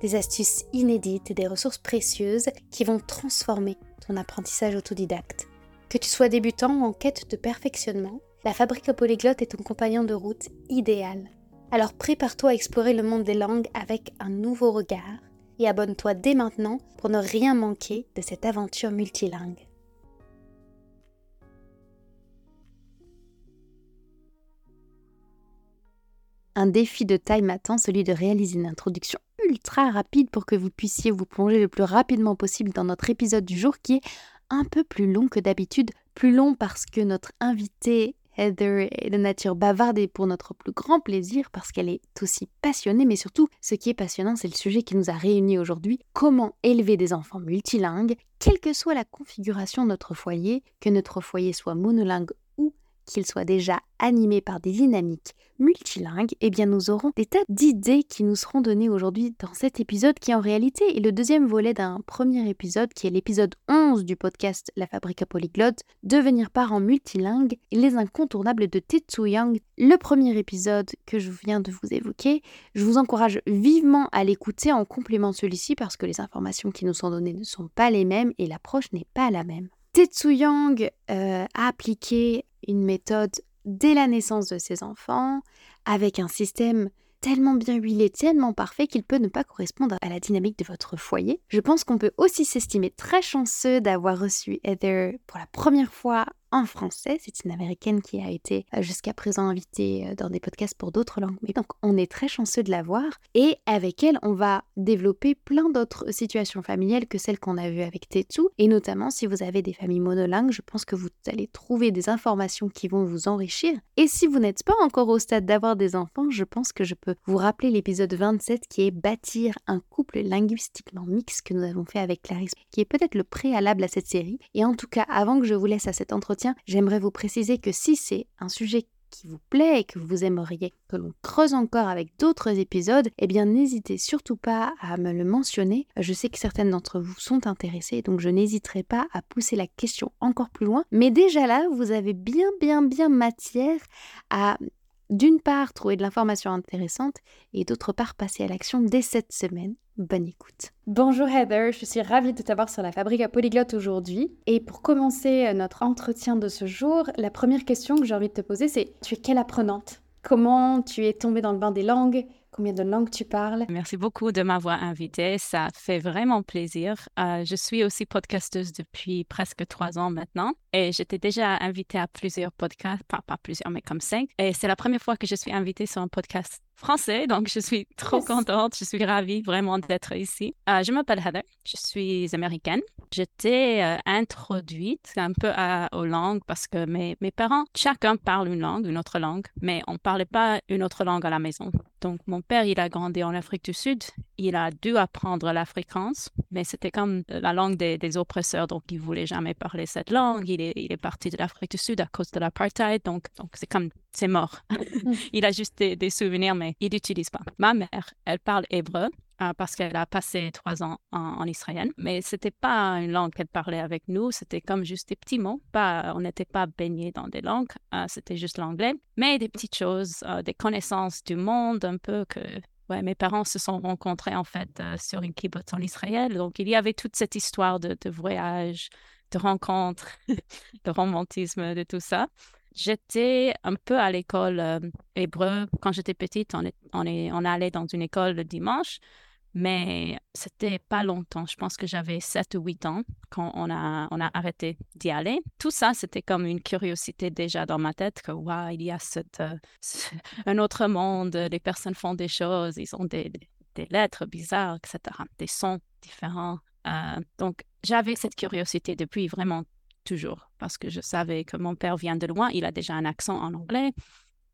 des astuces inédites et des ressources précieuses qui vont transformer ton apprentissage autodidacte. Que tu sois débutant ou en quête de perfectionnement, la fabrique polyglotte est ton compagnon de route idéal. Alors prépare-toi à explorer le monde des langues avec un nouveau regard et abonne-toi dès maintenant pour ne rien manquer de cette aventure multilingue. Un défi de taille m'attend, celui de réaliser une introduction ultra rapide pour que vous puissiez vous plonger le plus rapidement possible dans notre épisode du jour qui est un peu plus long que d'habitude, plus long parce que notre invité Heather est de nature bavarde et pour notre plus grand plaisir parce qu'elle est aussi passionnée, mais surtout ce qui est passionnant, c'est le sujet qui nous a réunis aujourd'hui, comment élever des enfants multilingues, quelle que soit la configuration de notre foyer, que notre foyer soit monolingue qu'il soit déjà animé par des dynamiques multilingues, eh bien nous aurons des tas d'idées qui nous seront données aujourd'hui dans cet épisode qui en réalité est le deuxième volet d'un premier épisode qui est l'épisode 11 du podcast La Fabrique à Polyglotte, Devenir parent multilingue les incontournables de Tetsu Yang. Le premier épisode que je viens de vous évoquer, je vous encourage vivement à l'écouter en complément de celui-ci parce que les informations qui nous sont données ne sont pas les mêmes et l'approche n'est pas la même. Tetsu Yang euh, a appliqué une méthode dès la naissance de ses enfants, avec un système tellement bien huilé, tellement parfait qu'il peut ne pas correspondre à la dynamique de votre foyer. Je pense qu'on peut aussi s'estimer très chanceux d'avoir reçu Heather pour la première fois en français. C'est une américaine qui a été euh, jusqu'à présent invitée euh, dans des podcasts pour d'autres langues. Mais donc, on est très chanceux de la voir. Et avec elle, on va développer plein d'autres situations familiales que celles qu'on a vues avec Tetsu. Et notamment, si vous avez des familles monolingues, je pense que vous allez trouver des informations qui vont vous enrichir. Et si vous n'êtes pas encore au stade d'avoir des enfants, je pense que je peux vous rappeler l'épisode 27 qui est Bâtir un couple linguistiquement mixte que nous avons fait avec Clarisse, qui est peut-être le préalable à cette série. Et en tout cas, avant que je vous laisse à cet entretien, j'aimerais vous préciser que si c'est un sujet qui vous plaît et que vous aimeriez que l'on creuse encore avec d'autres épisodes, eh bien n'hésitez surtout pas à me le mentionner. Je sais que certaines d'entre vous sont intéressées, donc je n'hésiterai pas à pousser la question encore plus loin. Mais déjà là, vous avez bien bien bien matière à d'une part trouver de l'information intéressante et d'autre part passer à l'action dès cette semaine. Bonne écoute. Bonjour Heather, je suis ravie de t'avoir sur la Fabrique à Polyglotte aujourd'hui. Et pour commencer euh, notre entretien de ce jour, la première question que j'ai envie de te poser, c'est tu es quelle apprenante? Comment tu es tombée dans le bain des langues? Combien de langues tu parles. Merci beaucoup de m'avoir invitée. Ça fait vraiment plaisir. Euh, je suis aussi podcasteuse depuis presque trois ans maintenant et j'étais déjà invitée à plusieurs podcasts, pas, pas plusieurs, mais comme cinq. Et c'est la première fois que je suis invitée sur un podcast français, donc je suis trop contente, je suis ravie vraiment d'être ici. Euh, je m'appelle Heather, je suis américaine. J'étais euh, introduite un peu à, aux langues parce que mes, mes parents, chacun parle une langue, une autre langue, mais on ne parlait pas une autre langue à la maison. Donc mon père, il a grandi en Afrique du Sud, il a dû apprendre l'afrikaans, mais c'était comme la langue des, des, oppresseurs, donc il voulait jamais parler cette langue. Il est, il est parti de l'Afrique du Sud à cause de l'apartheid, donc donc c'est comme c'est mort. Il a juste des, des souvenirs, mais il n'utilise pas. Ma mère, elle parle hébreu. Euh, parce qu'elle a passé trois ans en, Israël. Mais c'était pas une langue qu'elle parlait avec nous, c'était comme juste des petits mots. Pas, on n'était pas baigné dans des langues, euh, c'était juste l'anglais. Mais des petites choses, euh, des connaissances du monde un peu que Ouais, mes parents se sont rencontrés en fait sur une kibbutz en Israël. Donc il y avait toute cette histoire de, voyage, de rencontres, de romantisme, de tout ça. J'étais un peu à l'école euh, hébreu. Quand j'étais petite, on, est, on, est, on allait dans une école le dimanche, mais c'était pas longtemps. Je pense que j'avais 7 ou 8 ans quand on a, on a arrêté d'y aller. Tout ça, c'était comme une curiosité déjà dans ma tête que, waouh, il y a euh, un autre monde, les personnes font des choses, ils ont des, des lettres bizarres, etc., des sons différents. Euh, donc, j'avais cette curiosité depuis vraiment toujours parce que je savais que mon père vient de loin, il a déjà un accent en anglais.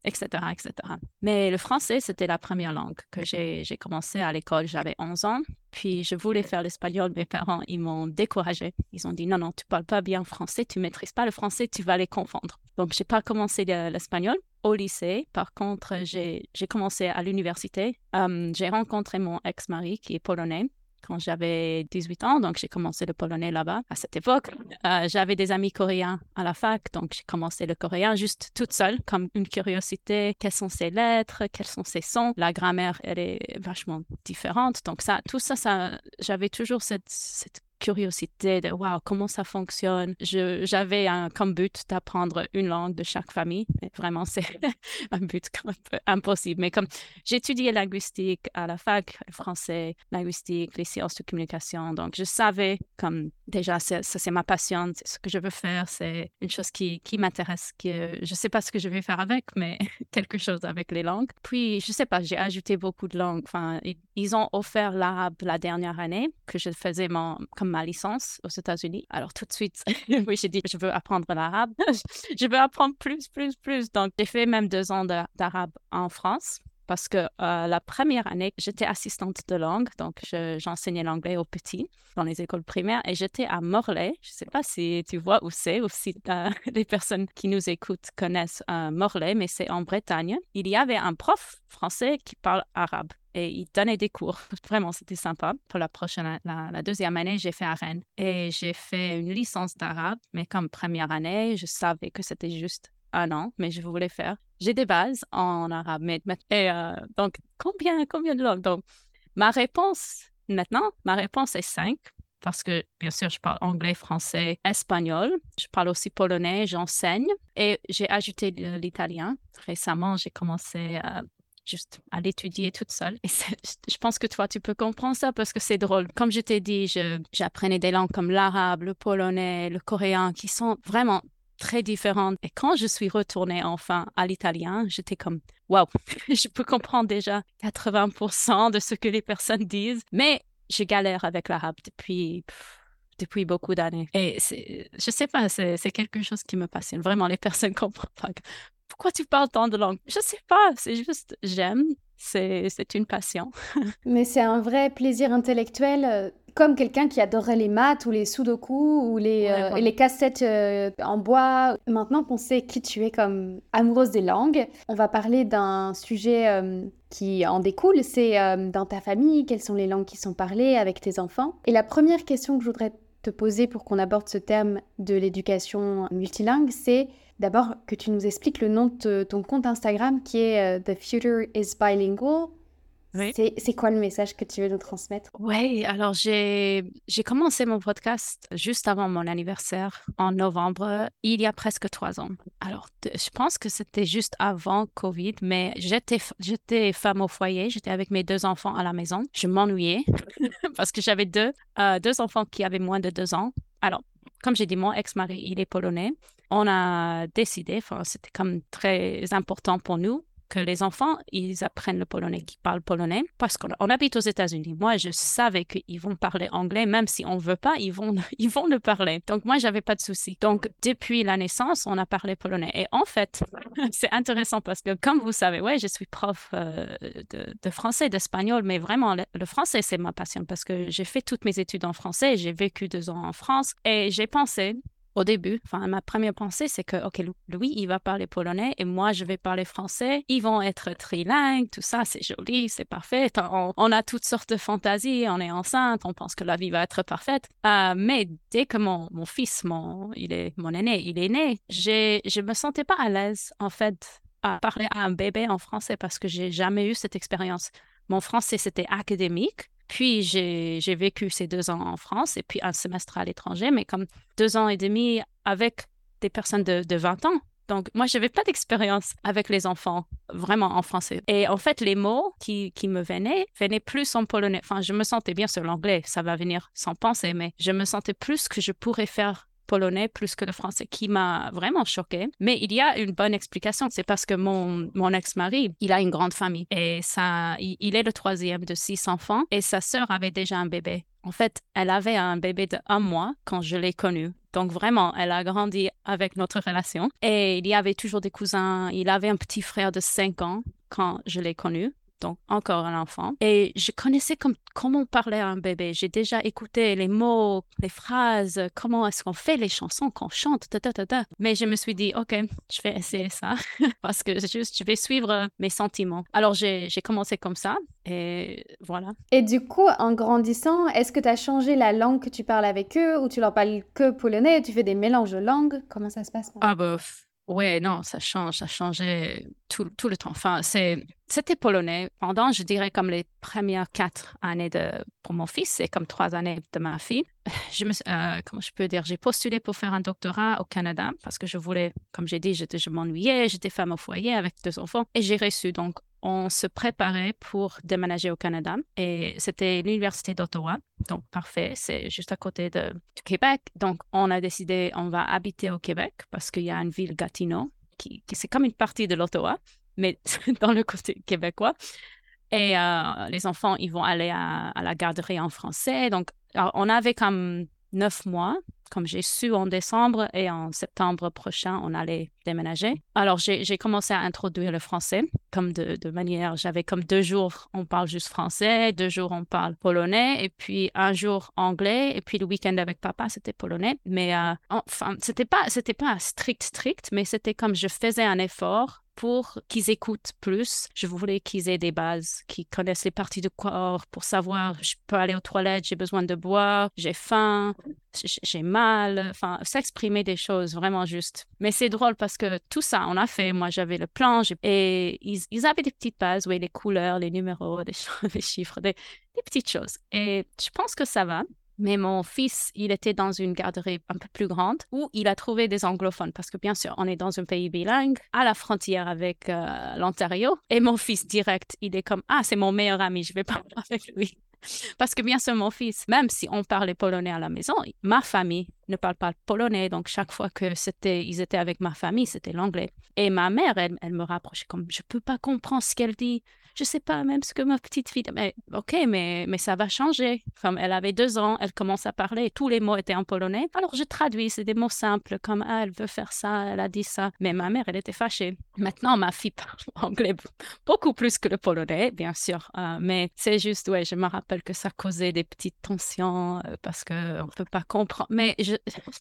Etc., etc. Mais le français, c'était la première langue que j'ai commencé à l'école. J'avais 11 ans. Puis je voulais faire l'espagnol. Mes parents, ils m'ont découragé. Ils ont dit non, non, tu parles pas bien français, tu maîtrises pas le français, tu vas les confondre. Donc, j'ai pas commencé l'espagnol au lycée. Par contre, j'ai commencé à l'université. Euh, j'ai rencontré mon ex-mari qui est polonais quand j'avais 18 ans, donc j'ai commencé le polonais là-bas à cette époque. Euh, j'avais des amis coréens à la fac, donc j'ai commencé le coréen juste toute seule, comme une curiosité. Quelles sont ces lettres, quels sont ces sons? La grammaire, elle est vachement différente. Donc ça, tout ça, ça j'avais toujours cette, cette curiosité de wow, comment ça fonctionne? J'avais comme but d'apprendre une langue de chaque famille. Vraiment, c'est un but un peu impossible. Mais comme j'étudiais linguistique à la fac, français, linguistique, les sciences de communication, donc je savais comme déjà, ça, c'est ma passion, c'est ce que je veux faire, c'est une chose qui, qui m'intéresse, que je ne sais pas ce que je vais faire avec, mais quelque chose avec les langues. Puis, je ne sais pas, j'ai ajouté beaucoup de langues. Enfin, ils ont offert l'arabe la dernière année que je faisais mon, comme ma licence aux États-Unis. Alors tout de suite, oui, j'ai dit, je veux apprendre l'arabe. je veux apprendre plus, plus, plus. Donc j'ai fait même deux ans d'arabe en France parce que euh, la première année, j'étais assistante de langue, donc j'enseignais l'anglais aux petits dans les écoles primaires et j'étais à Morlaix. Je ne sais pas si tu vois où c'est ou si euh, les personnes qui nous écoutent connaissent euh, Morlaix, mais c'est en Bretagne. Il y avait un prof français qui parle arabe et il donnait des cours. Vraiment, c'était sympa. Pour la prochaine, la, deuxième année, j'ai fait à Rennes et j'ai fait une licence d'arabe, mais comme première année, je savais que c'était juste un an, mais je voulais faire. J'ai des bases en arabe, mais, euh, donc combien, combien de langues? Donc, ma réponse maintenant, ma réponse est cinq parce que bien sûr, je parle anglais, français, espagnol. Je parle aussi polonais, j'enseigne et j'ai ajouté l'italien. Récemment, j'ai commencé à juste à l'étudier toute seule. Et je pense que toi, tu peux comprendre ça parce que c'est drôle. Comme je t'ai dit, j'apprenais des langues comme l'arabe, le polonais, le coréen, qui sont vraiment très différentes. Et quand je suis retournée enfin à l'italien, j'étais comme, waouh, je peux comprendre déjà 80% de ce que les personnes disent, mais je galère avec l'arabe depuis depuis beaucoup d'années. Et je sais pas, c'est quelque chose qui me passionne. Vraiment, les personnes comprennent pas pourquoi tu parles tant de langues? Je sais pas, c'est juste j'aime, c'est une passion. Mais c'est un vrai plaisir intellectuel, euh, comme quelqu'un qui adorerait les maths ou les sudoku ou les, euh, les cassettes euh, en bois. Maintenant qu'on sait qui tu es comme amoureuse des langues, on va parler d'un sujet qui en découle, c'est dans ta famille, quelles sont les langues qui sont parlées avec tes enfants? Et la première question que je voudrais te poser pour qu'on aborde ce terme de l'éducation multilingue, c'est D'abord, que tu nous expliques le nom de ton compte Instagram qui est euh, The Future is Bilingual. C'est quoi le message que tu veux nous transmettre? Oui, alors j'ai commencé mon podcast juste avant mon anniversaire en novembre, il y a presque trois ans. Alors, je pense que c'était juste avant Covid, mais j'étais femme au foyer, j'étais avec mes deux enfants à la maison. Je m'ennuyais parce que j'avais deux, euh, deux enfants qui avaient moins de deux ans. Alors, comme j'ai dit, mon ex-mari, il est polonais on a décidé, c'était comme très important pour nous, que les enfants, ils apprennent le polonais, qu'ils parlent polonais, parce qu'on habite aux États-Unis. Moi, je savais qu'ils vont parler anglais, même si on ne veut pas, ils vont, ils vont le parler. Donc, moi, j'avais pas de souci. Donc, depuis la naissance, on a parlé polonais. Et en fait, c'est intéressant parce que, comme vous savez, ouais, je suis prof euh, de, français, d'espagnol, mais vraiment, le, français, c'est ma passion parce que j'ai fait toutes mes études en français, j'ai vécu deux ans en France et j'ai pensé, au début, enfin, ma première pensée, c'est que, OK, lui, il va parler polonais et moi, je vais parler français. Ils vont être trilingues, tout ça, c'est joli, c'est parfait. On, a toutes sortes de fantaisies, on est enceinte, on pense que la vie va être parfaite. Euh, mais dès que mon, fils, mon, il est, mon aîné, il est né, je me sentais pas à l'aise, en fait, à parler à un bébé en français parce que j'ai jamais eu cette expérience. Mon français, c'était académique. Puis j'ai vécu ces deux ans en France et puis un semestre à l'étranger, mais comme deux ans et demi avec des personnes de, de 20 ans. Donc, moi, je n'avais pas d'expérience avec les enfants, vraiment en français. Et en fait, les mots qui, qui, me venaient, venaient plus en polonais. Enfin, je me sentais bien sur l'anglais, ça va venir sans penser, mais je me sentais plus que je pourrais faire polonais plus que le français, qui m'a vraiment choquée. Mais il y a une bonne explication. C'est parce que mon, mon ex-mari, il a une grande famille et ça, il, est le troisième de six enfants et sa sœur avait déjà un bébé. En fait, elle avait un bébé de un mois quand je l'ai connu. Donc vraiment, elle a grandi avec notre relation. Et il y avait toujours des cousins. Il avait un petit frère de cinq ans quand je l'ai connu donc encore un enfant. Et je connaissais comme, comment parler à un bébé. J'ai déjà écouté les mots, les phrases, comment est-ce qu'on fait les chansons, qu'on chante, ta, ta, ta, Mais je me suis dit, OK, je vais essayer ça parce que juste, je vais suivre mes sentiments. Alors, j'ai commencé comme ça et voilà. Et du coup, en grandissant, est-ce que tu as changé la langue que tu parles avec eux ou tu leur parles que polonais? Tu fais des mélanges de langues? Comment ça se passe Ah, bof. Ouais, non, ça change, ça changeait tout, le temps. Enfin, c'était polonais pendant, je dirais, comme les premières quatre années de, pour mon fils et comme trois années de ma fille. Je me, euh, comment je peux dire, j'ai postulé pour faire un doctorat au Canada parce que je voulais, comme j'ai dit, je m'ennuyais, j'étais femme au foyer avec deux enfants et j'ai reçu donc on se préparait pour déménager au Canada et c'était l'université d'Ottawa. Donc, parfait, c'est juste à côté de, du Québec. Donc, on a décidé, on va habiter au Québec parce qu'il y a une ville Gatineau qui, c'est comme une partie de l'Ottawa, mais dans le côté québécois. Et euh, les enfants, ils vont aller à, la garderie en français. Donc, on avait comme neuf mois comme j'ai su en décembre et en septembre prochain, on allait déménager. Alors, j'ai commencé à introduire le français comme de, manière, j'avais comme deux jours, on parle juste français, deux jours, on parle polonais, et puis un jour anglais, et puis le week-end avec papa, c'était polonais. Mais euh, enfin, c'était pas, pas strict, strict, mais c'était comme je faisais un effort pour qu'ils écoutent plus. Je voulais qu'ils aient des bases, qu'ils connaissent les parties du corps pour savoir, je peux aller aux toilettes, j'ai besoin de boire, j'ai faim, j'ai mal, enfin, s'exprimer des choses vraiment justes. Mais c'est drôle parce que tout ça, on a fait. Moi, j'avais le plan et ils, avaient des petites bases, oui, les couleurs, les numéros, les, chiffres, des petites choses. Et je pense que ça va. Mais mon fils, il était dans une garderie un peu plus grande où il a trouvé des anglophones parce que bien sûr, on est dans un pays bilingue à la frontière avec euh, l'Ontario. Et mon fils direct, il est comme ah c'est mon meilleur ami, je vais parler avec lui. Parce que bien sûr, mon fils, même si on parlait polonais à la maison, ma famille ne parle pas polonais. Donc, chaque fois que c'était, ils étaient avec ma famille, c'était l'anglais. Et ma mère, elle, elle me rapprochait comme, je peux pas comprendre ce qu'elle dit je sais pas même ce que ma petite fille. Mais ok, mais, mais ça va changer. Comme elle avait deux ans, elle commence à parler, tous les mots étaient en polonais. Alors je traduis, c'est des mots simples comme ah, elle veut faire ça, elle a dit ça. Mais ma mère, elle était fâchée. Maintenant, ma fille parle anglais beaucoup plus que le polonais, bien sûr. Euh, mais c'est juste, ouais, je me rappelle que ça causait des petites tensions euh, parce qu'on ne peut pas comprendre. Mais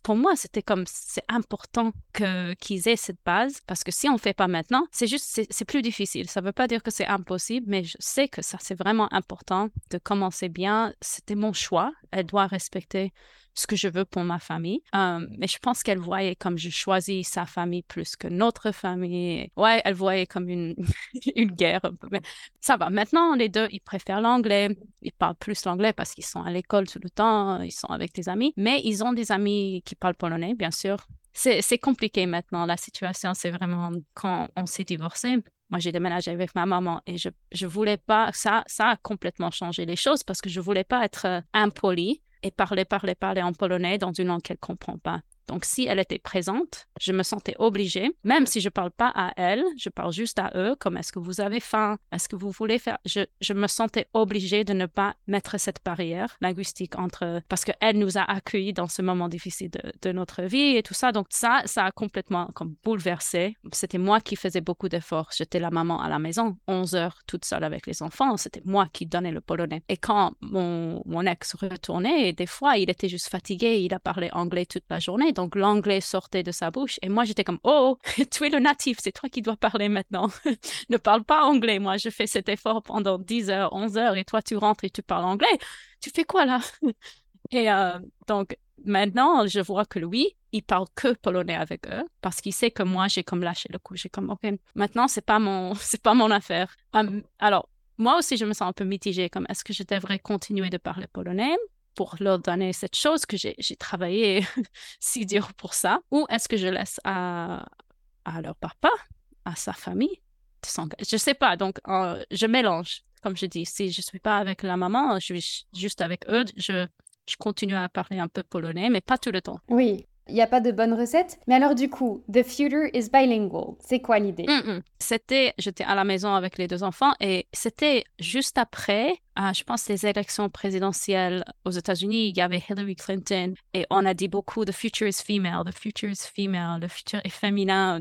pour moi, c'était comme c'est important que qu'ils aient cette base parce que si on ne fait pas maintenant, c'est juste, c'est plus difficile. Ça ne veut pas dire que c'est impossible mais je sais que ça, c'est vraiment important de commencer bien. C'était mon choix. Elle doit respecter ce que je veux pour ma famille. Euh, mais je pense qu'elle voyait comme je choisis sa famille plus que notre famille. Ouais, elle voyait comme une, une guerre. Mais ça va. Maintenant, les deux, ils préfèrent l'anglais. Ils parlent plus l'anglais parce qu'ils sont à l'école tout le temps. Ils sont avec des amis. Mais ils ont des amis qui parlent polonais, bien sûr. C'est compliqué maintenant. La situation, c'est vraiment quand on s'est divorcé. Moi, j'ai déménagé avec ma maman et je je voulais pas ça ça a complètement changé les choses parce que je voulais pas être euh, impolie et parler parler parler en polonais dans une langue qu'elle comprend pas. Donc, si elle était présente, je me sentais obligée, même si je ne parle pas à elle, je parle juste à eux, comme est-ce que vous avez faim, est-ce que vous voulez faire? Je, me sentais obligée de ne pas mettre cette barrière linguistique entre. Parce qu'elle nous a accueillis dans ce moment difficile de, notre vie et tout ça. Donc, ça, ça a complètement comme bouleversé. C'était moi qui faisais beaucoup d'efforts. J'étais la maman à la maison, 11 heures toute seule avec les enfants. C'était moi qui donnais le polonais. Et quand mon, mon ex retournait, des fois, il était juste fatigué, il a parlé anglais toute la journée. L'anglais sortait de sa bouche et moi j'étais comme oh tu es le natif, c'est toi qui dois parler maintenant. ne parle pas anglais. Moi je fais cet effort pendant 10 heures, 11 heures et toi tu rentres et tu parles anglais. Tu fais quoi là? Et euh, donc maintenant je vois que lui il parle que polonais avec eux parce qu'il sait que moi j'ai comme lâché le coup. J'ai comme ok maintenant c'est pas mon c'est pas mon affaire. Hum, alors moi aussi, je me sens un peu mitigée, comme est-ce que je devrais continuer de parler polonais? Pour leur donner cette chose que j'ai travaillé si dur pour ça Ou est-ce que je laisse à, leur papa, à sa famille Je ne sais pas. Donc, je mélange. Comme je dis, si je suis pas avec la maman, je suis juste avec eux. Je, je continue à parler un peu polonais, mais pas tout le temps. Oui, il n'y a pas de bonne recette. Mais alors du coup, the future is bilingual. C'est quoi l'idée? Mm, mm. C'était, j'étais à la maison avec les deux enfants et c'était juste après, euh, je pense, les élections présidentielles aux États-Unis. Il y avait Hillary Clinton et on a dit beaucoup the future is female, the future is female, le futur est féminin.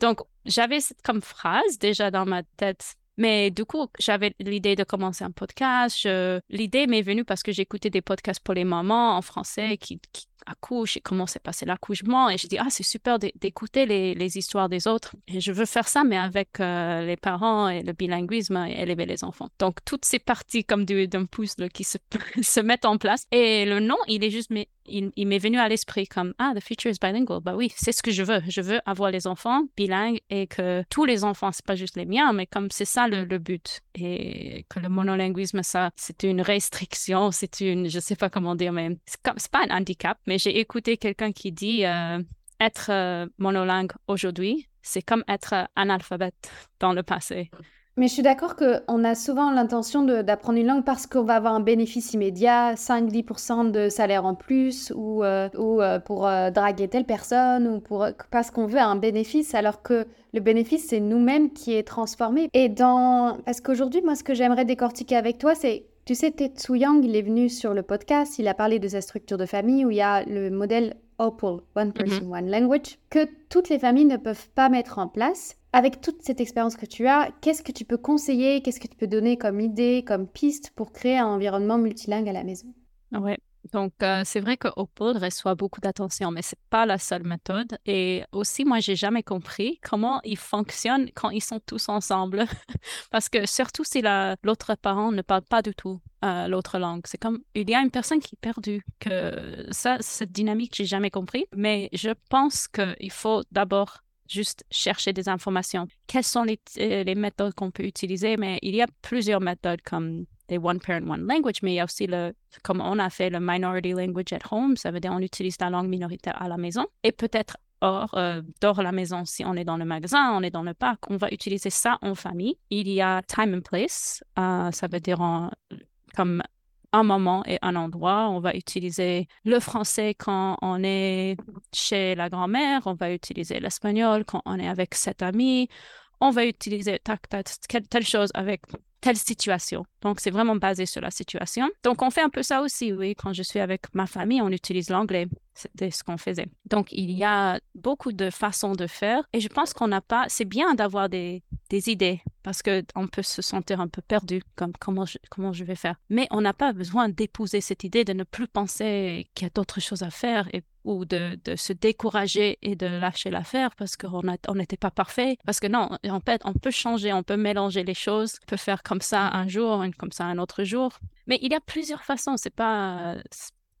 Donc j'avais cette comme phrase déjà dans ma tête mais du coup, j'avais l'idée de commencer un podcast. L'idée m'est venue parce que j'écoutais des podcasts pour les mamans en français qui, qui accouchent et comment s'est passé l'accouchement. Et je dis, ah, c'est super d'écouter les, histoires des autres. Et je veux faire ça, mais avec euh, les parents et le bilinguisme et élever les enfants. Donc, toutes ces parties comme d'un pouce qui se, se mettent en place. Et le nom, il est juste, il, m'est venu à l'esprit comme ah the future is bilingual bah oui c'est ce que je veux. Je veux avoir les enfants bilingues et que tous les enfants c'est pas juste les miens mais comme c'est ça le, but. Et que le monolinguisme ça c'est une restriction c'est une je sais pas comment dire mais c'est pas un handicap mais j'ai écouté quelqu'un qui dit euh, être euh, monolingue aujourd'hui c'est comme être analphabète dans le passé mais je suis d'accord qu'on a souvent l'intention d'apprendre une langue parce qu'on va avoir un bénéfice immédiat, 5-10% de salaire en plus, ou, euh, euh, pour euh, draguer telle personne, ou pour, parce qu'on veut un bénéfice, alors que le bénéfice, c'est nous-mêmes qui est transformé. Et dans... Parce qu'aujourd'hui, moi, ce que j'aimerais décortiquer avec toi, c'est tu sais, Tetsu Yang, il est venu sur le podcast, il a parlé de sa structure de famille où il y a le modèle OPAL, One mm-hmm. Person, One Language, que toutes les familles ne peuvent pas mettre en place avec toute cette expérience que tu as, qu'est-ce que tu peux conseiller, qu'est-ce que tu peux donner comme idée, comme piste pour créer un environnement multilingue à la maison? Ouais. Donc, euh, c'est vrai que Opal reçoit beaucoup d'attention, mais c'est pas la seule méthode. Et aussi, moi, j'ai jamais compris comment ils fonctionnent quand ils sont tous ensemble. Parce que surtout si l'autre parent ne parle pas du tout l'autre langue, c'est comme il y a une personne qui est perdue. Que ça, cette dynamique, j'ai jamais compris. Mais je pense qu'il faut d'abord juste chercher des informations. Quelles sont les, euh, les méthodes qu'on peut utiliser? Mais il y a plusieurs méthodes comme des One Parent, One Language, mais il y a aussi le, comme on a fait le Minority Language at Home, ça veut dire on utilise la langue minoritaire à la maison et peut-être hors, euh, la maison, si on est dans le magasin, on est dans le parc, on va utiliser ça en famille. Il y a Time and Place, euh, ça veut dire comme un moment et un endroit. On va utiliser le français quand on est chez la grand-mère, on va utiliser l'espagnol quand on est avec cet ami, on va utiliser telle chose avec telle situation. Donc, c'est vraiment basé sur la situation. Donc, on fait un peu ça aussi, oui. Quand je suis avec ma famille, on utilise l'anglais. C'était ce qu'on faisait. Donc, il y a beaucoup de façons de faire. Et je pense qu'on n'a pas... C'est bien d'avoir des, des idées parce qu'on peut se sentir un peu perdu, comme comment je, comment je vais faire. Mais on n'a pas besoin d'épouser cette idée de ne plus penser qu'il y a d'autres choses à faire et ou de, de, se décourager et de lâcher l'affaire parce qu'on n'était pas parfait. Parce que non, en fait, on peut changer, on peut mélanger les choses, on peut faire comme ça un jour, comme ça un autre jour. Mais il y a plusieurs façons. C'est pas,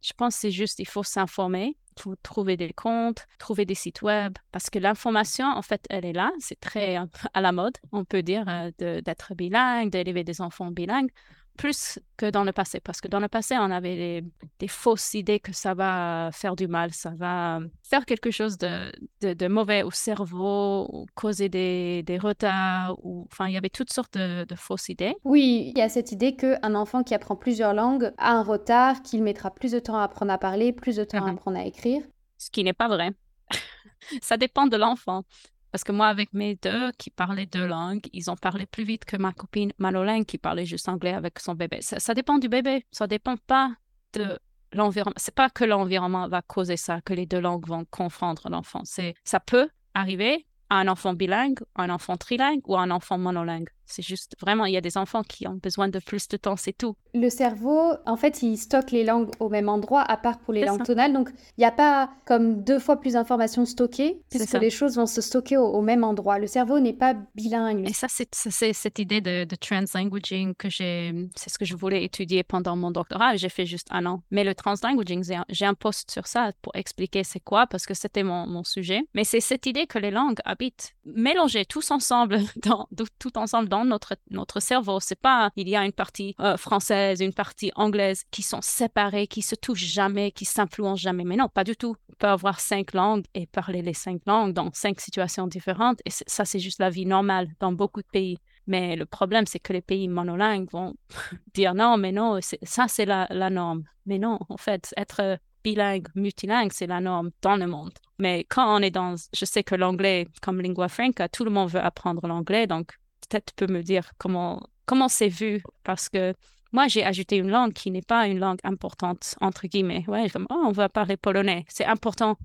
je pense, c'est juste, il faut s'informer. Faut trouver des comptes, trouver des sites web, parce que l'information, en fait, elle est là. C'est très à la mode, on peut dire, euh, d'être bilingue, d'élever des enfants bilingues plus que dans le passé, parce que dans le passé, on avait des, fausses idées que ça va faire du mal, ça va faire quelque chose de, de, mauvais au cerveau, ou causer des, des, retards, ou enfin, il y avait toutes sortes de, fausses idées. Oui, il y a cette idée qu'un enfant qui apprend plusieurs langues a un retard, qu'il mettra plus de temps à apprendre à parler, plus de temps à mhm. apprendre à écrire. Ce qui n'est pas vrai. ça dépend de l'enfant. Parce que moi, avec mes deux qui parlaient deux langues, ils ont parlé plus vite que ma copine Manolin qui parlait juste anglais avec son bébé. Ça, dépend du bébé. Ça dépend pas de l'environnement. C'est pas que l'environnement va causer ça, que les deux langues vont confondre l'enfant. C'est, ça peut arriver à un enfant bilingue, à un enfant trilingue ou à un enfant monolingue. C'est juste vraiment, il y a des enfants qui ont besoin de plus de temps, c'est tout. Le cerveau, en fait, il stocke les langues au même endroit, à part pour les langues tonales. Donc, il n'y a pas comme deux fois plus d'informations stockées, puisque les choses vont se stocker au, même endroit. Le cerveau n'est pas bilingue. Et ça, c'est cette idée de, de translanguaging que j'ai, c'est ce que je voulais étudier pendant mon doctorat. J'ai fait juste un an. Mais le translanguaging, j'ai un post sur ça pour expliquer c'est quoi, parce que c'était mon, mon sujet. Mais c'est cette idée que les langues habitent mélangées tous ensemble, dans, tout ensemble dans notre, notre cerveau. C'est pas, il y a une partie euh, française, une partie anglaise qui sont séparées, qui se touchent jamais, qui s'influencent jamais. Mais non, pas du tout. On peut avoir cinq langues et parler les cinq langues dans cinq situations différentes. Et ça, c'est juste la vie normale dans beaucoup de pays. Mais le problème, c'est que les pays monolingues vont dire non, mais non, ça, c'est la, la, norme. Mais non, en fait, être bilingue, multilingue, c'est la norme dans le monde. Mais quand on est dans, je sais que l'anglais, comme lingua franca, tout le monde veut apprendre l'anglais, donc peut-être tu peux me dire comment comment c'est vu? Parce que moi, j'ai ajouté une langue qui n'est pas une langue importante, entre guillemets. Ouais, comme, oh, on va parler polonais. C'est important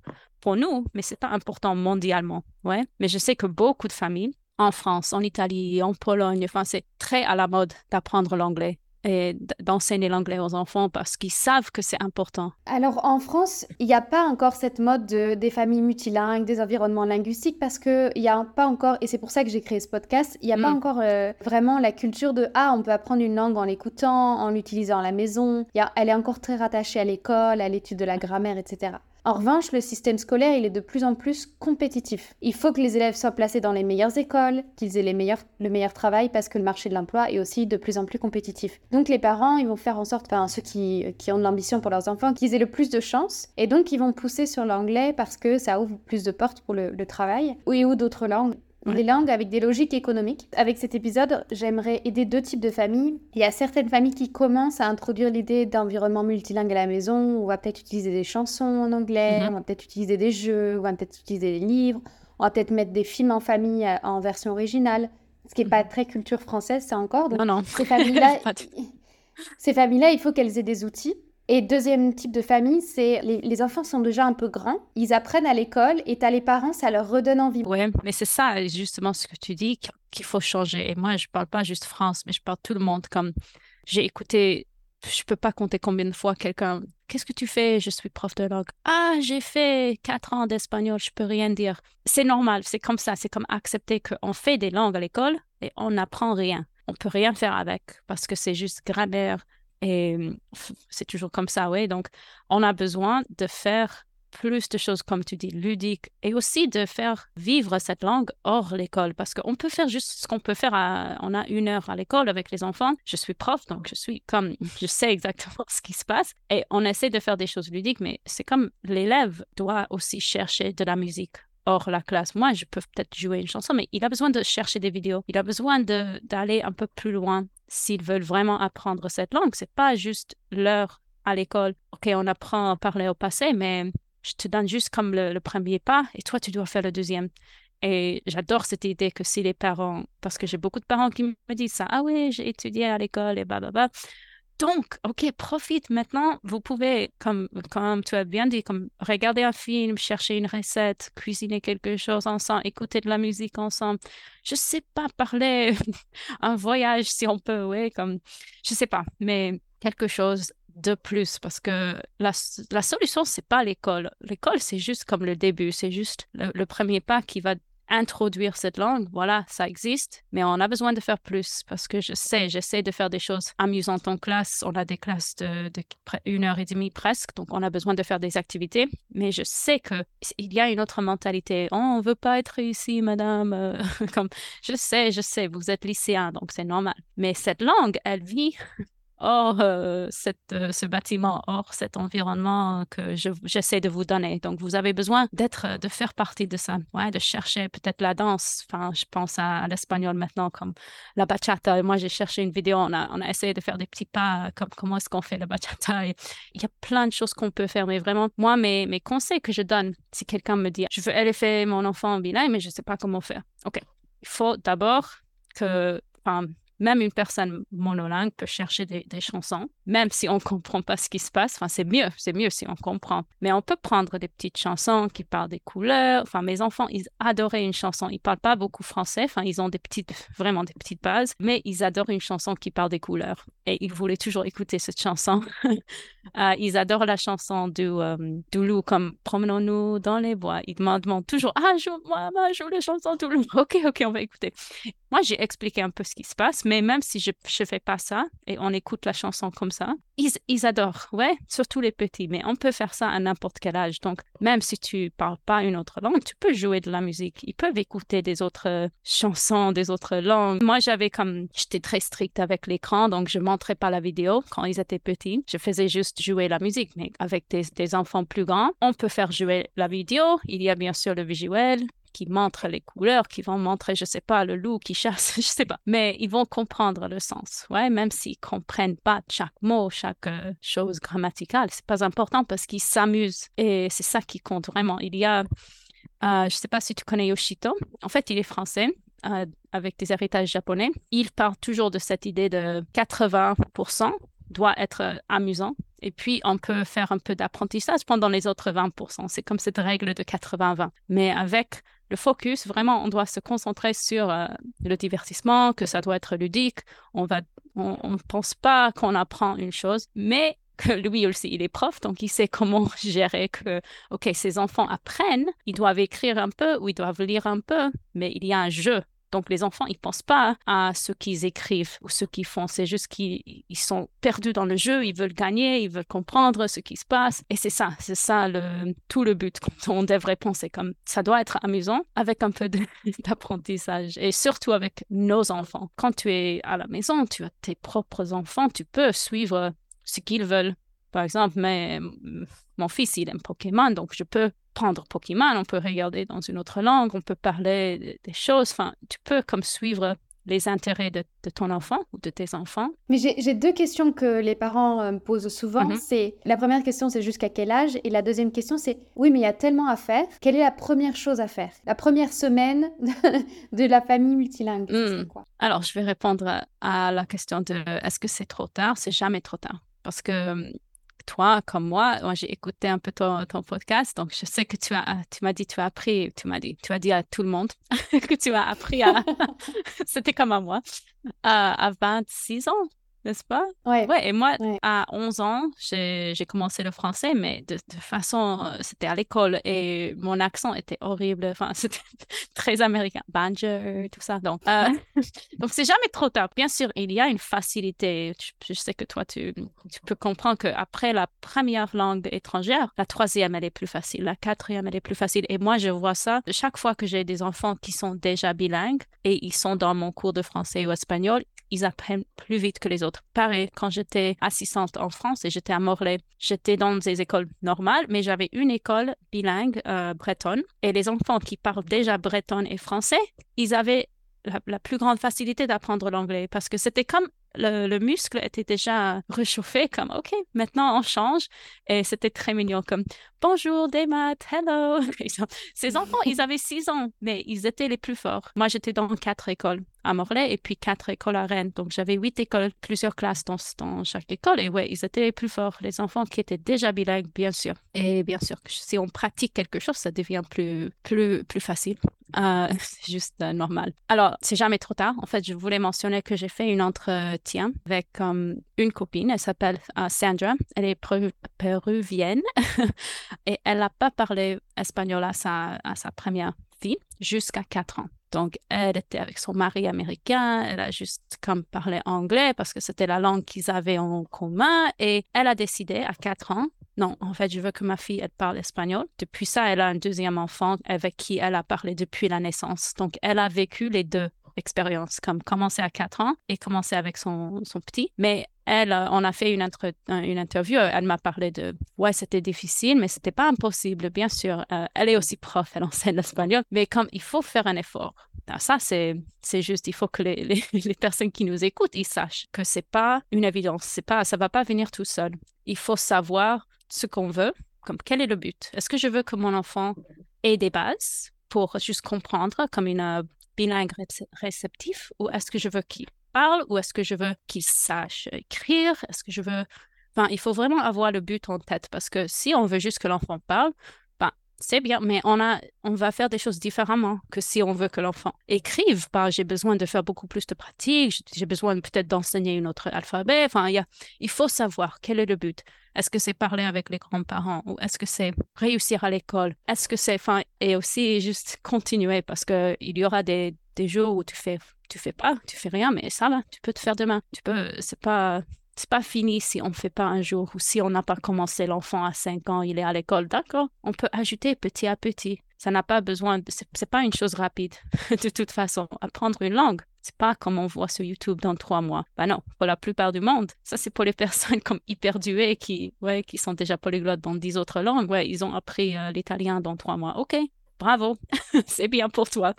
pour nous, mais c'est pas important mondialement. Ouais. Mais je sais que beaucoup de familles, en France, en Italie, en Pologne, enfin, c'est très à la mode d'apprendre l'anglais d'enseigner l'anglais aux enfants parce qu'ils savent que c'est important. Alors en France, il n'y a pas encore cette mode des familles multilingues, des environnements linguistiques parce qu'il n'y a pas encore, et c'est pour ça que j'ai créé ce podcast, il n'y a pas mm. encore euh, vraiment la culture de ah, on peut apprendre une langue en l'écoutant, en l'utilisant à la maison. Y a, elle est encore très rattachée à l'école, à l'étude de la grammaire, etc. En revanche, le système scolaire, il est de plus en plus compétitif. Il faut que les élèves soient placés dans les meilleures écoles, qu'ils aient le meilleur travail parce que le marché de l'emploi est aussi de plus en plus compétitif. Donc les parents, ils vont faire en sorte, enfin ceux qui, qui ont de l'ambition pour leurs enfants, qu'ils aient le plus de chance. Et donc ils vont pousser sur l'anglais parce que ça ouvre plus de portes pour le, le travail. Ou, ou d'autres langues des langues avec des logiques économiques. Avec cet épisode, j'aimerais aider deux types de familles. Il y a certaines familles qui commencent à introduire l'idée d'environnement multilingue à la maison, on va peut-être utiliser des chansons en anglais, mhm. on va peut-être utiliser des jeux, on va peut-être utiliser des livres, on va peut-être mettre des films en famille euh, en version originale, ce qui n'est pas mhm. très culture française, c'est encore. non, non. Ces familles-là, ces familles-là, il faut qu'elles aient des outils et deuxième type de famille, c'est les, enfants sont déjà un peu grands, ils apprennent à l'école et as les parents, ça leur redonne envie. Oui, mais c'est ça justement ce que tu dis qu'il faut changer. Et moi, je parle pas juste France, mais je parle tout le monde. Comme j'ai écouté, je peux pas compter combien de fois quelqu'un. Qu'est-ce que tu fais? Je suis prof de langue. Ah, j'ai fait quatre ans d'espagnol, je peux rien dire. C'est normal, c'est comme ça, c'est comme accepter qu'on fait des langues à l'école et on n'apprend rien. On peut rien faire avec parce que c'est juste grammaire, et c'est toujours comme ça, oui. Donc, on a besoin de faire plus de choses, comme tu dis, ludiques, et aussi de faire vivre cette langue hors l'école, parce qu'on peut faire juste ce qu'on peut faire. on a une heure à l'école avec les enfants. Je suis prof, donc je suis comme, je sais exactement ce qui se passe, et on essaie de faire des choses ludiques, mais c'est comme l'élève doit aussi chercher de la musique hors la classe. Moi, je peux peut-être jouer une chanson, mais il a besoin de chercher des vidéos. Il a besoin d'aller un peu plus loin s'ils veulent vraiment apprendre cette langue. C'est pas juste l'heure à l'école. OK, on apprend à parler au passé, mais je te donne juste comme le, premier pas et toi, tu dois faire le deuxième. Et j'adore cette idée que si les parents, parce que j'ai beaucoup de parents qui me disent ça, ah oui, j'ai étudié à l'école et blablabla. Donc, OK, profite maintenant. Vous pouvez, comme, comme tu as bien dit, comme regarder un film, chercher une recette, cuisiner quelque chose ensemble, écouter de la musique ensemble. Je sais pas parler un voyage si on peut, oui, comme, je sais pas, mais quelque chose de plus parce que la, la solution, c'est pas l'école. L'école, c'est juste comme le début, c'est juste le, premier pas qui va introduire cette langue, voilà, ça existe, mais on a besoin de faire plus parce que je sais, j'essaie de faire des choses amusantes en classe. On a des classes de, une heure et demie presque, donc on a besoin de faire des activités, mais je sais que il y a une autre mentalité. Oh, on veut pas être ici, madame. Euh, comme je sais, je sais, vous êtes lycéen, donc c'est normal. Mais cette langue, elle vit hors euh, cette, euh, ce bâtiment, hors cet environnement que j'essaie de vous donner. Donc, vous avez besoin d'être, euh, de faire partie de ça, ouais, de chercher peut-être la danse. Enfin, je pense à, l'espagnol maintenant comme la bachata. Moi, j'ai cherché une vidéo, on a, on a essayé de faire des petits pas comme comment est-ce qu'on fait la bachata. il y a plein de choses qu'on peut faire, mais vraiment, moi, mes, mes conseils que je donne, si quelqu'un me dit, je veux élever mon enfant en bilingue, mais je ne sais pas comment faire. OK. Il faut d'abord que, enfin, même une personne monolingue peut chercher des, chansons, même si on ne comprend pas ce qui se passe. Enfin, c'est mieux, c'est mieux si on comprend. Mais on peut prendre des petites chansons qui parlent des couleurs. Enfin, mes enfants, ils adoraient une chanson. Ils parlent pas beaucoup français. Enfin, ils ont des petites, vraiment des petites bases, mais ils adorent une chanson qui parle des couleurs. Et ils voulaient toujours écouter cette chanson. Euh, ils adorent la chanson du, euh, comme Promenons-nous dans les bois. Ils me demandent toujours Ah, joue-moi, joue la chanson du loup. Ok, ok, on va écouter. Moi, j'ai expliqué un peu ce qui se passe, mais même si je ne fais pas ça et on écoute la chanson comme ça, ils, ils, adorent, ouais, surtout les petits, mais on peut faire ça à n'importe quel âge. Donc, même si tu parles pas une autre langue, tu peux jouer de la musique. Ils peuvent écouter des autres euh, chansons, des autres langues. Moi, j'avais comme, j'étais très stricte avec l'écran, donc je montrais pas la vidéo quand ils étaient petits. Je faisais juste jouer la musique, mais avec des, des enfants plus grands, on peut faire jouer la vidéo. Il y a bien sûr le visuel, qui montrent les couleurs, qui vont montrer, je sais pas, le loup qui chasse, je sais pas. Mais ils vont comprendre le sens, ouais, même s'ils comprennent pas chaque mot, chaque euh, chose grammaticale. C'est pas important parce qu'ils s'amusent et c'est ça qui compte vraiment. Il y a, euh, je sais pas si tu connais Yoshito. En fait, il est français. Euh, avec des héritages japonais, il parle toujours de cette idée de 80% doit être euh, amusant. Et puis, on peut faire un peu d'apprentissage pendant les autres 20%. C'est comme cette règle de 80-20. Mais avec le focus, vraiment, on doit se concentrer sur euh, le divertissement, que ça doit être ludique. On on ne pense pas qu'on apprend une chose, mais que lui aussi, il est prof, donc il sait comment gérer que, OK, ses enfants apprennent, ils doivent écrire un peu ou ils doivent lire un peu, mais il y a un jeu donc les enfants, ils pensent pas à ce qu'ils écrivent ou ce qu'ils font. C'est juste qu'ils sont perdus dans le jeu, ils veulent gagner, ils veulent comprendre ce qui se passe. Et c'est ça, c'est ça le, tout le but. On devrait penser comme ça doit être amusant avec un peu d'apprentissage et surtout avec nos enfants. Quand tu es à la maison, tu as tes propres enfants, tu peux suivre ce qu'ils veulent. Par exemple, mais, mon fils, il aime Pokémon, donc je peux prendre Pokémon, on peut regarder dans une autre langue, on peut parler des choses. Enfin, tu peux comme suivre les intérêts de, ton enfant ou de tes enfants. Mais j'ai deux questions que les parents euh, me posent souvent. Mhm. C'est la première question, c'est jusqu'à quel âge? Et la deuxième question, c'est oui, mais il y a tellement à faire. Quelle est la première chose à faire? La première semaine de, la famille multilingue. Hmm. Quoi? Alors, je vais répondre à la question de est-ce que c'est trop tard? C'est jamais trop tard. Parce que toi, comme moi, moi j'ai écouté un peu ton, ton, podcast, donc je sais que tu as, tu m'as dit, tu as appris, tu m'as dit, tu as dit à tout le monde que tu as appris à, c'était comme à moi, à, à 26 ans, n'est-ce pas? Oui. Ouais, et moi, à 11 ans, j'ai commencé le français, mais de, de façon, euh, c'était à l'école et mon accent était horrible. Enfin, c'était très américain. Banjo, tout ça. Donc, euh, donc c'est jamais trop tard. Bien sûr, il y a une facilité. Je, sais que toi, tu, tu peux comprendre qu'après la première langue étrangère, la troisième, elle est plus facile. La quatrième, elle est plus facile. Et moi, je vois ça chaque fois que j'ai des enfants qui sont déjà bilingues et ils sont dans mon cours de français ou espagnol, ils apprennent plus vite que les autres. Pareil, quand j'étais assistante en France et j'étais à Morlaix, j'étais dans des écoles normales, mais j'avais une école bilingue euh, bretonne. Et les enfants qui parlent déjà breton et français, ils avaient la, plus grande facilité d'apprendre l'anglais parce que c'était comme le, muscle était déjà réchauffé, comme OK, maintenant on change. Et c'était très mignon, comme bonjour des maths, hello. Ces enfants, ils avaient six ans, mais ils étaient les plus forts. Moi, j'étais dans quatre écoles à Morlaix et puis quatre écoles à Rennes. Donc, j'avais huit écoles, plusieurs classes dans, dans, chaque école. Et ouais, ils étaient les plus forts. Les enfants qui étaient déjà bilingues, bien sûr. Et bien sûr, si on pratique quelque chose, ça devient plus, plus, plus facile. Euh, c'est juste euh, normal. Alors, c'est jamais trop tard. En fait, je voulais mentionner que j'ai fait une entretien avec une copine. Elle s'appelle euh, Sandra. Elle est péruvienne et elle n'a pas parlé espagnol à sa, première fille jusqu'à 4 ans. Donc, elle était avec son mari américain, elle a juste comme parlé anglais parce que c'était la langue qu'ils avaient en commun et elle a décidé à 4 ans, non, en fait, je veux que ma fille, parle espagnol. Depuis ça, elle a un deuxième enfant avec qui elle a parlé depuis la naissance. Donc, elle a vécu les deux expériences, comme commencer à 4 ans et commencer avec son, son petit. Mais elle, euh, on a fait une, une interview, elle m'a parlé de, ouais, c'était difficile, mais c'était pas impossible, bien sûr. Euh, elle est aussi prof, elle enseigne l'espagnol, mais comme il faut faire un effort. ça, c'est, juste, il faut que les, les, les, personnes qui nous écoutent, ils sachent que c'est pas une évidence, c'est pas, ça va pas venir tout seul. Il faut savoir ce qu'on veut, comme quel est le but. Est-ce que je veux que mon enfant ait des bases pour juste comprendre comme une euh, bilingue réceptif ou est-ce que je veux qu'il parle ou est-ce que je veux qu'il sache écrire? Est-ce que je veux... Enfin, il faut vraiment avoir le but en tête parce que si on veut juste que l'enfant parle, c'est bien, mais on, a, on va faire des choses différemment que si on veut que l'enfant écrive. Ben, j'ai besoin de faire beaucoup plus de pratique, j'ai besoin peut-être d'enseigner une autre alphabet. Enfin, y a, il faut savoir quel est le but. Est-ce que c'est parler avec les grands-parents ou est-ce que c'est réussir à l'école? Est-ce que c'est, enfin, et aussi juste continuer parce qu'il y aura des, des jours où tu fais tu fais pas, tu fais rien, mais ça va, tu peux te faire demain. Tu peux, c'est pas, c'est pas fini si on ne fait pas un jour ou si on n'a pas commencé l'enfant à 5 ans, il est à l'école, d'accord? On peut ajouter petit à petit. Ça n'a pas besoin, c'est pas une chose rapide de toute façon. Apprendre une langue, c'est pas comme on voit sur YouTube dans trois mois. Ben non, pour la plupart du monde, ça c'est pour les personnes comme hyper duées qui, ouais, qui sont déjà polyglottes dans dix autres langues. Ouais, ils ont appris euh, l'italien dans trois mois. Ok, bravo, c'est bien pour toi.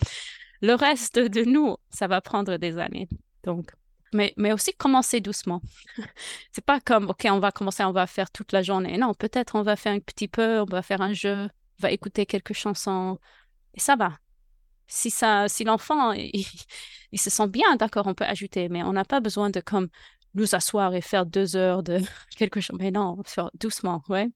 Le reste de nous, ça va prendre des années. Donc, mais, mais aussi commencer doucement. c'est pas comme, OK, on va commencer, on va faire toute la journée. Non, peut-être on va faire un petit peu, on va faire un jeu, on va écouter quelques chansons. Et ça va. Si, ça, si l'enfant, il, se sent bien, d'accord, on peut ajouter, mais on n'a pas besoin de comme nous asseoir et faire deux heures de quelque chose. Mais non, faire doucement, ouais.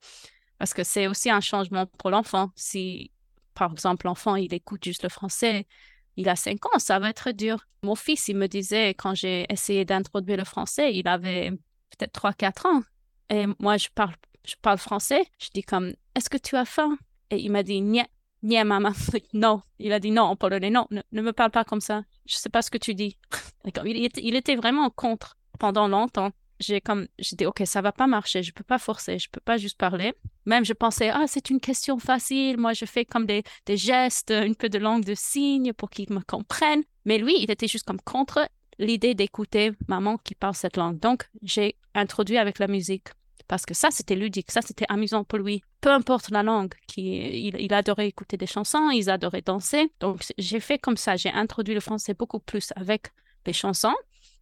Parce que c'est aussi un changement pour l'enfant. Si, par exemple, l'enfant, il écoute juste le français, il a cinq ans, ça va être dur. Mon fils, il me disait, quand j'ai essayé d'introduire le français, il avait peut-être trois, quatre ans. Et moi, je parle, je parle français. Je dis comme, est-ce que tu as faim? Et il m'a dit, nie, nie, maman. non. Il a dit non en polonais. Non, ne, me parle pas comme ça. Je sais pas ce que tu dis. il était vraiment contre pendant longtemps j'ai comme j'ai dit ok ça va pas marcher je peux pas forcer je peux pas juste parler. Même je pensais ah c'est une question facile. Moi je fais comme des, des gestes un peu de langue de signes pour qu'ils me comprennent. Mais lui il était juste comme contre l'idée d'écouter maman qui parle cette langue. Donc j'ai introduit avec la musique. Parce que ça c'était ludique ça c'était amusant pour lui. Peu importe la langue qui il, il adorait écouter des chansons il adorait danser. Donc j'ai fait comme ça j'ai introduit le français beaucoup plus avec les chansons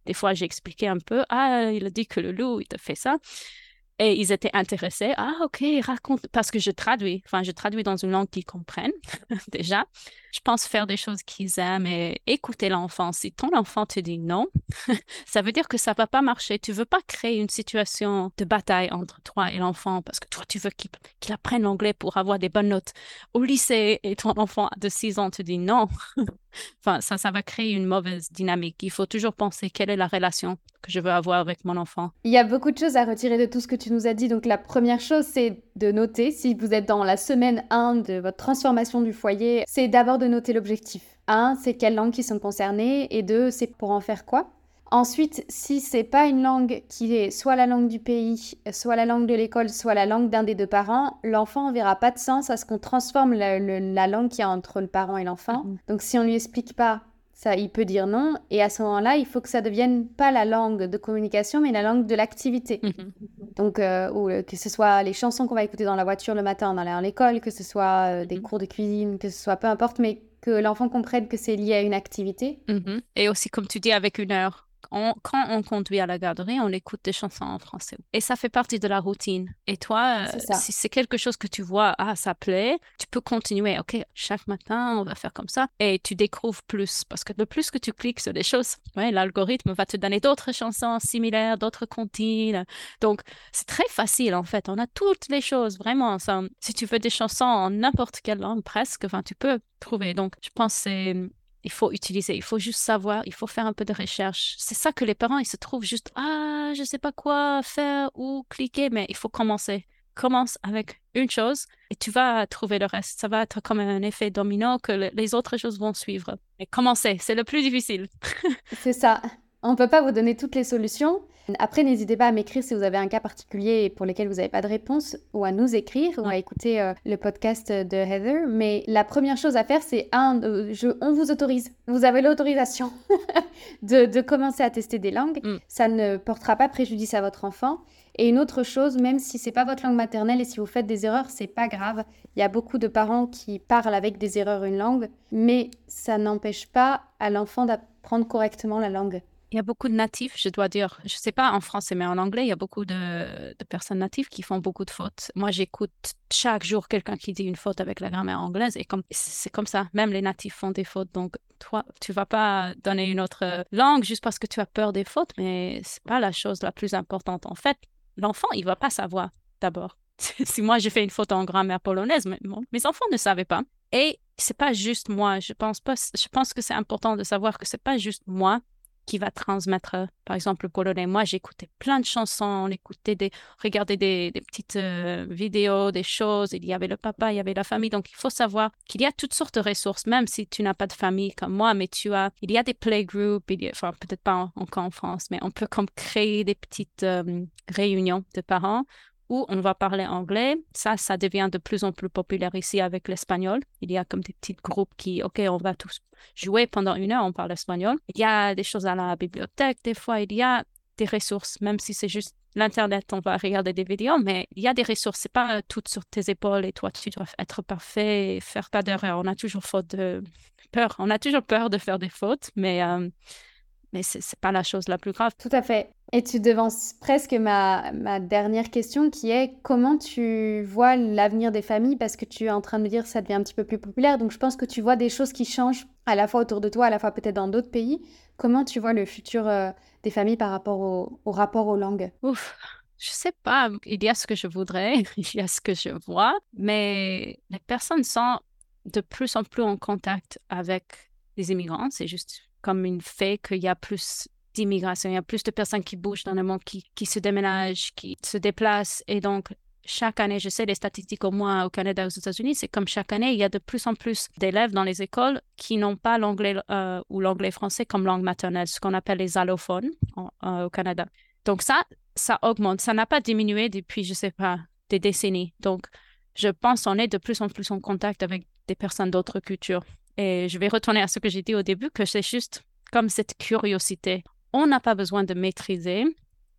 des fois, j'ai expliqué un peu, ah, il a dit que le loup, il te fait ça. Et ils étaient intéressés. Ah, ok, raconte. Parce que je traduis. Enfin, je traduis dans une langue qu'ils comprennent déjà. Je pense faire des choses qu'ils aiment et écouter l'enfant. Si ton enfant te dit non, ça veut dire que ça va pas marcher. Tu veux pas créer une situation de bataille entre toi et l'enfant parce que toi, tu veux qu'il apprenne l'anglais pour avoir des bonnes notes au lycée et ton enfant de 6 ans te dit non. enfin, ça, ça va créer une mauvaise dynamique. Il faut toujours penser quelle est la relation que je veux avoir avec mon enfant. Il y a beaucoup de choses à retirer de tout ce que tu nous as dit. Donc, la première chose, c'est de noter, si vous êtes dans la semaine 1 de votre transformation du foyer, c'est d'abord de noter l'objectif. 1, c'est quelles langues qui sont concernées, et 2, c'est pour en faire quoi? Ensuite, si c'est pas une langue qui est soit la langue du pays, soit la langue de l'école, soit la langue d'un des deux parents, l'enfant ne verra pas de sens à ce qu'on transforme la, la langue qu'il y a entre le parent et l'enfant. Mm-hmm. Donc si on lui explique pas ça, il peut dire non. Et à ce moment-là, il faut que ça devienne pas la langue de communication, mais la langue de l'activité. Mm-hmm. Donc, euh, ou, euh, que ce soit les chansons qu'on va écouter dans la voiture le matin en allant à l'école, que ce soit euh, des mm-hmm. cours de cuisine, que ce soit peu importe, mais que l'enfant comprenne que c'est lié à une activité. Et aussi, comme tu dis, avec une heure quand on conduit à la garderie, on écoute des chansons en français. Et ça fait partie de la routine. Et toi, euh, si c'est quelque chose que tu vois, ah, ça plaît, tu peux continuer. OK, chaque matin, on va faire comme ça. Et tu découvres plus. Parce que le plus que tu cliques sur des choses, ouais, l'algorithme va te donner d'autres chansons similaires, d'autres comptines. Donc, c'est très facile, en fait. On a toutes les choses, vraiment. si tu veux des chansons en n'importe quelle langue, presque, enfin, tu peux trouver. Donc, je pense que c'est il faut utiliser, il faut juste savoir, il faut faire un peu de recherche. C'est ça que les parents, ils se trouvent juste, ah, je sais pas quoi faire ou cliquer, mais il faut commencer. Commence avec une chose et tu vas trouver le reste. Ça va être comme un effet domino que les autres choses vont suivre. Mais commencer, c'est le plus difficile. c'est ça. On ne peut pas vous donner toutes les solutions. Après, n'hésitez pas à m'écrire si vous avez un cas particulier pour lequel vous n'avez pas de réponse ou à nous écrire ou à écouter euh, le podcast de Heather. Mais la première chose à faire, c'est un, euh, je, on vous autorise. Vous avez l'autorisation de, commencer à tester des langues. Mm. Ça ne portera pas préjudice à votre enfant. Et une autre chose, même si c'est pas votre langue maternelle et si vous faites des erreurs, c'est pas grave. Il y a beaucoup de parents qui parlent avec des erreurs une langue, mais ça n'empêche pas à l'enfant d'apprendre correctement la langue. Il y a beaucoup de natifs, je dois dire. Je ne sais pas en français, mais en anglais, il y a beaucoup de, personnes natives qui font beaucoup de fautes. Moi, j'écoute chaque jour quelqu'un qui dit une faute avec la grammaire anglaise et comme c'est comme ça. Même les natifs font des fautes. Donc, toi, tu vas pas donner une autre langue juste parce que tu as peur des fautes, mais c'est pas la chose la plus importante. En fait, l'enfant, il va pas savoir d'abord. si moi, j'ai fait une faute en grammaire polonaise, mais mes enfants ne savaient pas. Et c'est pas juste moi. Je pense pas. Je pense que c'est important de savoir que c'est pas juste moi qui va transmettre, euh, par exemple, le polonais. Moi, j'écoutais plein de chansons, on écoutait des, regardait des, petites euh, vidéos, des choses. Il y avait le papa, il y avait la famille. Donc, il faut savoir qu'il y a toutes sortes de ressources, même si tu n'as pas de famille comme moi, mais tu as, il y a des playgroups, enfin, peut-être pas encore en France, mais on peut comme créer des petites euh, réunions de parents où on va parler anglais. Ça, ça devient de plus en plus populaire ici avec l'espagnol. Il y a comme des petits groupes qui, OK, on va tous jouer pendant une heure, on parle espagnol. Il y a des choses à la bibliothèque, des fois, il y a des ressources, même si c'est juste l'Internet, on va regarder des vidéos, mais il y a des ressources. C'est pas tout sur tes épaules et toi, tu dois être parfait et faire pas d'erreur. On a toujours faute de peur. On a toujours peur de faire des fautes, mais, euh, mais c'est n'est pas la chose la plus grave. Tout à fait. Et tu devances presque ma, ma dernière question qui est comment tu vois l'avenir des familles? Parce que tu es en train de me dire que ça devient un petit peu plus populaire. Donc je pense que tu vois des choses qui changent à la fois autour de toi, à la fois peut-être dans d'autres pays. Comment tu vois le futur euh, des familles par rapport au, au rapport aux langues? Ouf, je sais pas. Il y a ce que je voudrais, il y a ce que je vois, mais les personnes sont de plus en plus en contact avec les immigrants. C'est juste comme une fait qu'il y a plus d'immigration. Il y a plus de personnes qui bougent dans le monde, qui, qui se déménagent, qui se déplacent. Et donc, chaque année, je sais les statistiques au moins au Canada, aux États-Unis, c'est comme chaque année, il y a de plus en plus d'élèves dans les écoles qui n'ont pas l'anglais euh, ou l'anglais français comme langue maternelle, ce qu'on appelle les allophones euh, au Canada. Donc ça, ça augmente. Ça n'a pas diminué depuis, je sais pas, des décennies. Donc, je pense qu'on est de plus en plus en contact avec des personnes d'autres cultures. Et je vais retourner à ce que j'ai dit au début, que c'est juste comme cette curiosité on n'a pas besoin de maîtriser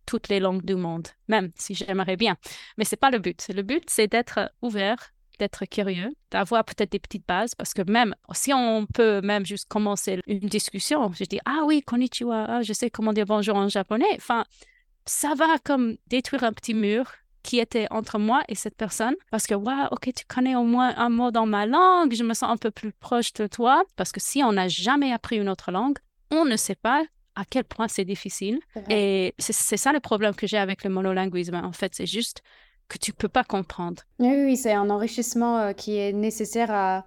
toutes les langues du monde, même si j'aimerais bien. Mais c'est pas le but. Le but, c'est d'être ouvert, d'être curieux, d'avoir peut-être des petites bases, parce que même si on peut même juste commencer une discussion, je dis ah oui konnichiwa, ah, je sais comment dire bonjour en japonais. Enfin, ça va comme détruire un petit mur qui était entre moi et cette personne parce que waouh ok tu connais au moins un mot dans ma langue je me sens un peu plus proche de toi parce que si on n'a jamais appris une autre langue on ne sait pas à quel point c'est difficile. Et c'est ça le problème que j'ai avec le monolinguisme. En fait, c'est juste que tu peux pas comprendre. Oui, oui, c'est un enrichissement euh, qui est nécessaire à,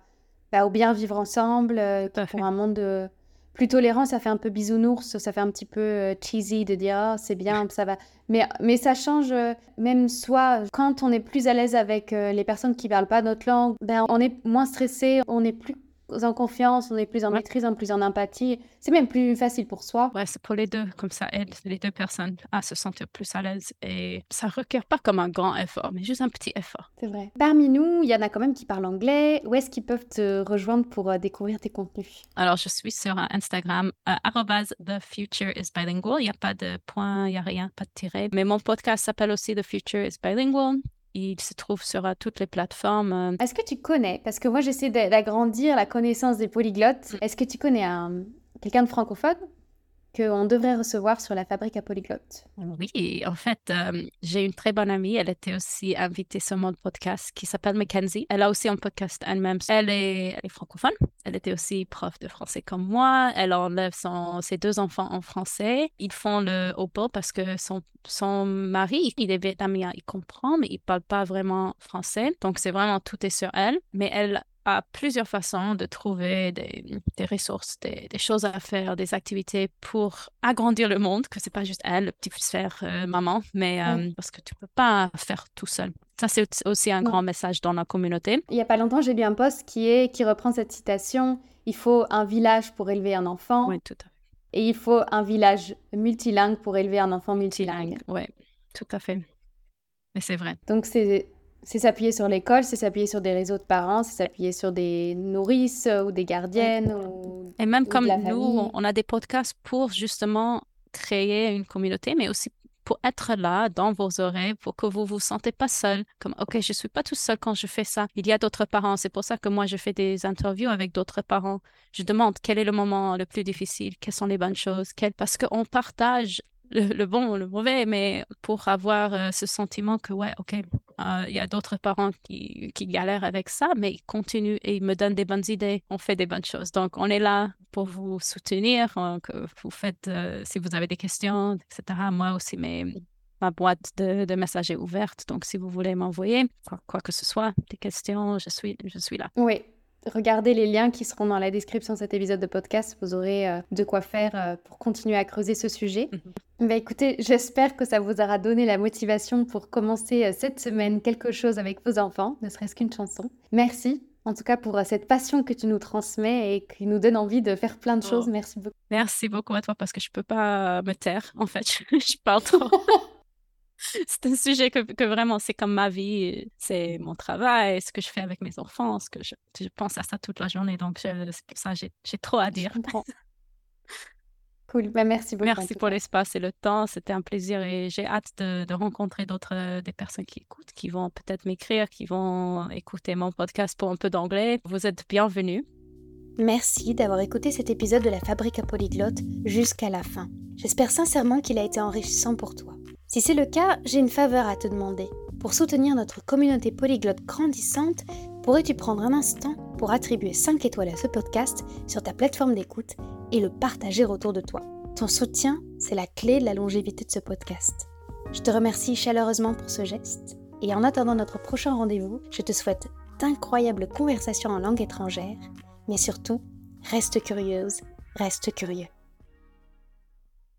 bah, au bien vivre ensemble, euh, pour un monde plus tolérant. Ça fait un peu bisounours, ça fait un petit peu euh, cheesy de dire oh, c'est bien, ça va. Mais, mais ça change, même soit quand on est plus à l'aise avec les personnes qui parlent pas notre langue, ben, on est moins stressé, on est plus en confiance, on est plus en maîtrise, en plus en empathie. C'est même plus facile pour soi. Ouais, c'est pour les deux, comme ça aide les deux personnes à se sentir plus à l'aise et ça requiert pas comme un grand effort, mais juste un petit effort. C'est vrai. Parmi nous, il y en a quand même qui parlent anglais. Où est-ce qu'ils peuvent te rejoindre pour euh, découvrir tes contenus? Alors, je suis sur Instagram, euh, The Future is Bilingual. Il n'y a pas de point, il n'y a rien, pas de tiret. Mais mon podcast s'appelle aussi The Future is Bilingual. Il se trouve sur euh, toutes les plateformes. Euh. Est-ce que tu connais, parce que moi j'essaie d'agrandir la connaissance des polyglottes, mm. est-ce que tu connais un, quelqu'un de francophone? Qu'on devrait recevoir sur la fabrique à polyglotte. Oui, en fait, euh, j'ai une très bonne amie. Elle était aussi invitée sur mon podcast qui s'appelle Mackenzie. Elle a aussi un podcast elle-même. Elle est, francophone. Elle était aussi prof de français comme moi. Elle enlève ses deux enfants en français. Ils font le OPO parce que son, son mari, il est vietnamien, il comprend, mais il parle pas vraiment français. Donc, c'est vraiment tout est sur elle. Mais elle a plusieurs façons de trouver des, ressources, des, choses à faire, des activités pour agrandir le monde, que c'est pas juste elle, le petit frère euh, maman, mais euh, parce que tu peux pas faire tout seul. Ça, c'est aussi un grand message dans la communauté. Il y a pas longtemps, j'ai lu un post qui, est, qui reprend cette citation Il faut un village pour élever un enfant. Oui, tout à fait. Et il faut un village multilingue pour élever un enfant multilingue. Oui, tout à fait. Mais c'est vrai. Donc, c'est c'est s'appuyer sur l'école, c'est s'appuyer sur des réseaux de parents, c'est s'appuyer sur des nourrices ou des gardiennes. et même comme nous, on a des podcasts pour justement créer une communauté, mais aussi pour être là dans vos oreilles, pour que vous vous sentez pas seul. Comme, OK, je suis pas tout seul quand je fais ça. Il y a d'autres parents. C'est pour ça que moi, je fais des interviews avec d'autres parents. Je demande quel est le moment le plus difficile, quelles sont les bonnes choses, parce qu'on partage le, bon, le mauvais, mais pour avoir euh, ce sentiment que, ouais, OK, euh, il y a d'autres parents qui, qui, galèrent avec ça, mais ils continuent et ils me donnent des bonnes idées, on fait des bonnes choses. Donc, on est là pour vous soutenir, euh, que vous faites, si vous avez des questions, etc. Moi aussi, mes, ma boîte de, de messages est ouverte, donc si vous voulez m'envoyer quoi, quoi, que ce soit, des questions, je suis, je suis là. Oui, Regardez les liens qui seront dans la description de cet épisode de podcast. Vous aurez euh, de quoi faire euh, pour continuer à creuser ce sujet. Mhm. Bah, écoutez, j'espère que ça vous aura donné la motivation pour commencer euh, cette semaine quelque chose avec vos enfants, ne serait-ce qu'une chanson. Merci en tout cas pour cette passion que tu nous transmets et qui nous donne envie de faire plein de oh. choses. Merci beaucoup. Merci beaucoup à toi parce que je peux pas me taire. En fait, je parle trop. c'est un sujet que, que vraiment, c'est comme ma vie, c'est mon travail, ce que je fais avec mes enfants, ce que je, je pense à ça toute la journée. Donc, c'est pour ça j'ai trop à dire. Cool, bah, merci beaucoup. Merci pour l'espace et le temps, c'était un plaisir et j'ai hâte de, rencontrer d'autres euh, des personnes qui écoutent, qui vont peut-être m'écrire, qui vont écouter mon podcast pour un peu d'anglais. Vous êtes bienvenus. Merci d'avoir écouté cet épisode de la Fabrique à Polyglotte jusqu'à la fin. J'espère sincèrement qu'il a été enrichissant pour toi. Si c'est le cas, j'ai une faveur à te demander. Pour soutenir notre communauté polyglotte grandissante, pourrais-tu prendre un instant pour attribuer 5 étoiles à ce podcast sur ta plateforme d'écoute et le partager autour de toi? Ton soutien, c'est la clé de la longévité de ce podcast. Je te remercie chaleureusement pour ce geste et en attendant notre prochain rendez-vous, je te souhaite d'incroyables conversations en langue étrangère, mais surtout, reste curieuse, reste curieux.